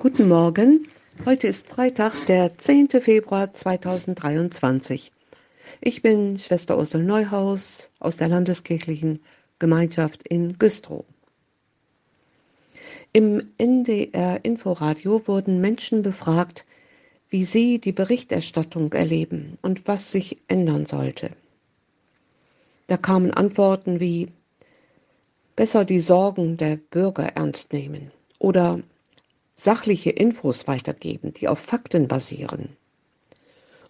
Guten Morgen. Heute ist Freitag, der 10. Februar 2023. Ich bin Schwester Ursel Neuhaus aus der Landeskirchlichen Gemeinschaft in Güstrow. Im NDR Inforadio wurden Menschen befragt, wie sie die Berichterstattung erleben und was sich ändern sollte. Da kamen Antworten wie besser die Sorgen der Bürger ernst nehmen oder sachliche Infos weitergeben, die auf Fakten basieren.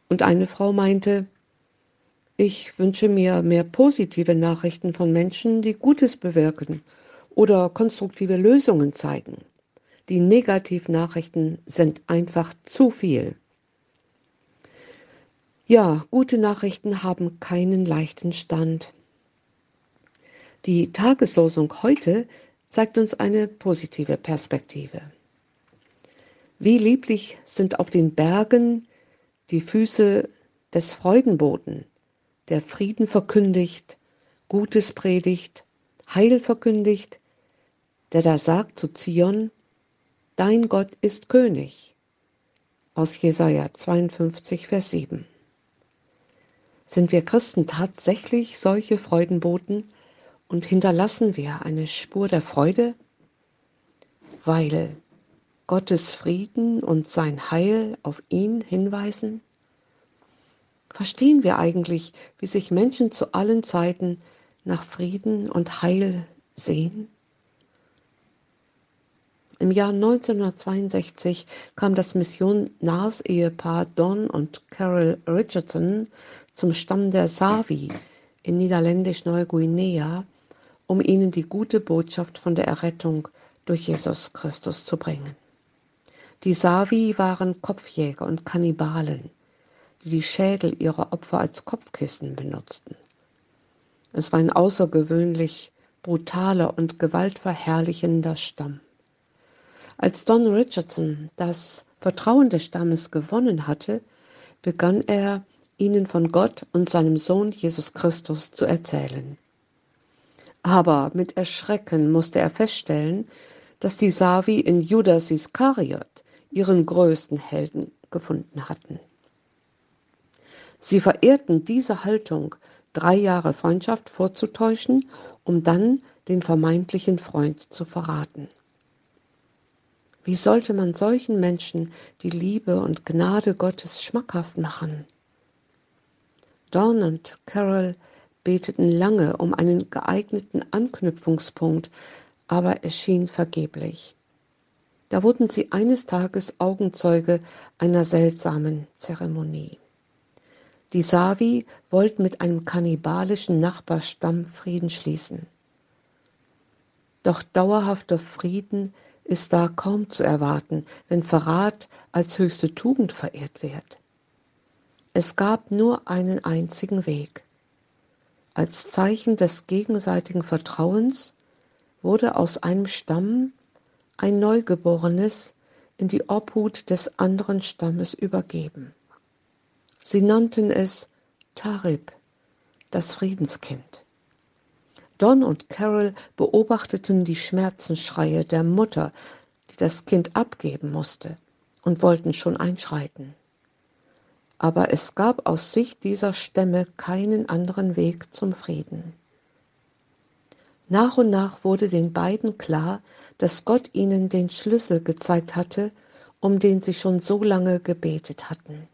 Und eine Frau meinte, ich wünsche mir mehr positive Nachrichten von Menschen, die Gutes bewirken oder konstruktive Lösungen zeigen. Die Negativnachrichten sind einfach zu viel. Ja, gute Nachrichten haben keinen leichten Stand. Die Tageslosung heute zeigt uns eine positive Perspektive. Wie lieblich sind auf den Bergen die Füße des Freudenboten, der Frieden verkündigt, Gutes predigt, Heil verkündigt, der da sagt zu Zion, Dein Gott ist König. Aus Jesaja 52, Vers 7. Sind wir Christen tatsächlich solche Freudenboten und hinterlassen wir eine Spur der Freude? Weil Gottes Frieden und sein Heil auf ihn hinweisen? Verstehen wir eigentlich, wie sich Menschen zu allen Zeiten nach Frieden und Heil sehen? Im Jahr 1962 kam das Missionarsehepaar Don und Carol Richardson zum Stamm der Savi in Niederländisch-Neuguinea, um ihnen die gute Botschaft von der Errettung durch Jesus Christus zu bringen. Die Savi waren Kopfjäger und Kannibalen, die die Schädel ihrer Opfer als Kopfkissen benutzten. Es war ein außergewöhnlich brutaler und gewaltverherrlichender Stamm. Als Don Richardson das Vertrauen des Stammes gewonnen hatte, begann er, ihnen von Gott und seinem Sohn Jesus Christus zu erzählen. Aber mit Erschrecken musste er feststellen, dass die Savi in Judas Iskariot ihren größten Helden gefunden hatten. Sie verehrten diese Haltung, drei Jahre Freundschaft vorzutäuschen, um dann den vermeintlichen Freund zu verraten. Wie sollte man solchen Menschen die Liebe und Gnade Gottes schmackhaft machen? Dawn und Carol beteten lange um einen geeigneten Anknüpfungspunkt, aber es schien vergeblich. Da wurden sie eines Tages Augenzeuge einer seltsamen Zeremonie. Die Savi wollten mit einem kannibalischen Nachbarstamm Frieden schließen. Doch dauerhafter Frieden ist da kaum zu erwarten, wenn Verrat als höchste Tugend verehrt wird. Es gab nur einen einzigen Weg. Als Zeichen des gegenseitigen Vertrauens wurde aus einem Stamm ein Neugeborenes in die Obhut des anderen Stammes übergeben. Sie nannten es Tarib, das Friedenskind. Don und Carol beobachteten die Schmerzensschreie der Mutter, die das Kind abgeben musste, und wollten schon einschreiten. Aber es gab aus Sicht dieser Stämme keinen anderen Weg zum Frieden. Nach und nach wurde den beiden klar, dass Gott ihnen den Schlüssel gezeigt hatte, um den sie schon so lange gebetet hatten.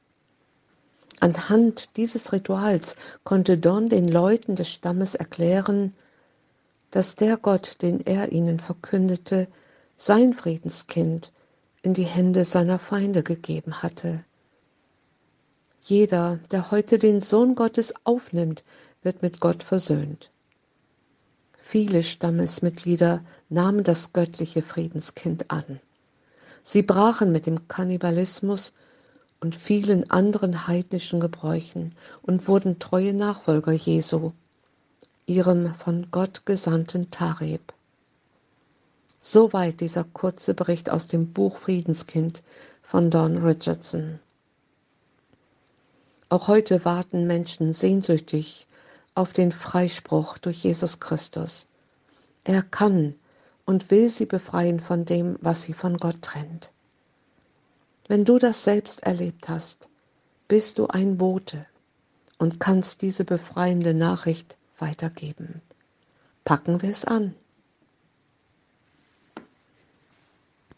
Anhand dieses Rituals konnte Don den Leuten des Stammes erklären, dass der Gott, den er ihnen verkündete, sein Friedenskind in die Hände seiner Feinde gegeben hatte. Jeder, der heute den Sohn Gottes aufnimmt, wird mit Gott versöhnt. Viele Stammesmitglieder nahmen das göttliche Friedenskind an. Sie brachen mit dem Kannibalismus und vielen anderen heidnischen Gebräuchen und wurden treue Nachfolger Jesu, ihrem von Gott gesandten Tareb. Soweit dieser kurze Bericht aus dem Buch Friedenskind von Don Richardson. Auch heute warten Menschen sehnsüchtig auf den Freispruch durch Jesus Christus. Er kann und will sie befreien von dem, was sie von Gott trennt. Wenn du das selbst erlebt hast, bist du ein Bote und kannst diese befreiende Nachricht weitergeben. Packen wir es an.